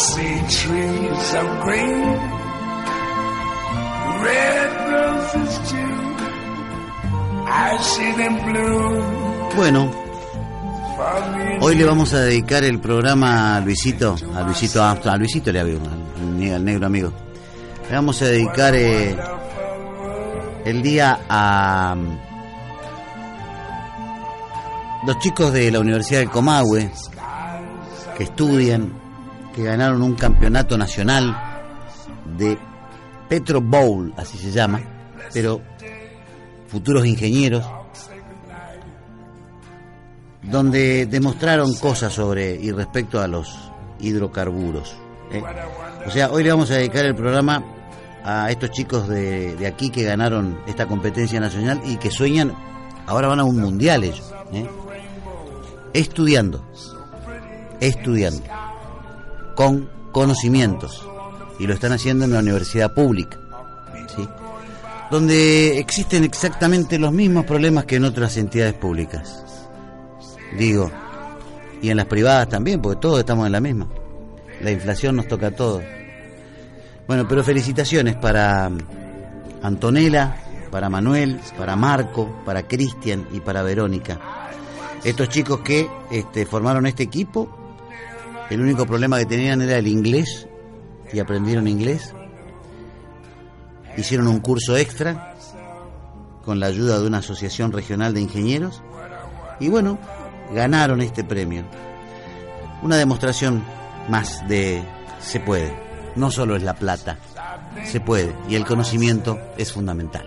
See trees of green, red roses too. I see them blue. Bueno, hoy le vamos a dedicar el programa a Luisito, a Luisito a Luisito le al, ne- al negro amigo. Le vamos a dedicar eh, el día a mm, los chicos de la Universidad del Comahue que estudian, que ganaron un campeonato nacional de Petro Bowl, así se llama, pero futuros ingenieros, donde demostraron cosas sobre y respecto a los hidrocarburos. ¿eh? O sea, hoy le vamos a dedicar el programa a estos chicos de, aquí que ganaron esta competencia nacional y que sueñan, ahora van a un mundial ellos, ¿eh? estudiando, estudiando, con conocimientos, y lo están haciendo en la universidad pública, donde existen exactamente los mismos problemas que en otras entidades públicas. Digo, y en las privadas también, porque todos estamos en la misma. La inflación nos toca a todos. Bueno, pero felicitaciones para Antonella, para Manuel, para Marco, para Cristian y para Verónica. Estos chicos que este, formaron este equipo, el único problema que tenían era el inglés y aprendieron inglés. Hicieron un curso extra con la ayuda de una asociación regional de ingenieros y bueno, ganaron este premio. Una demostración más de se puede. No solo es la plata, se puede y el conocimiento es fundamental.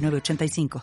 906985.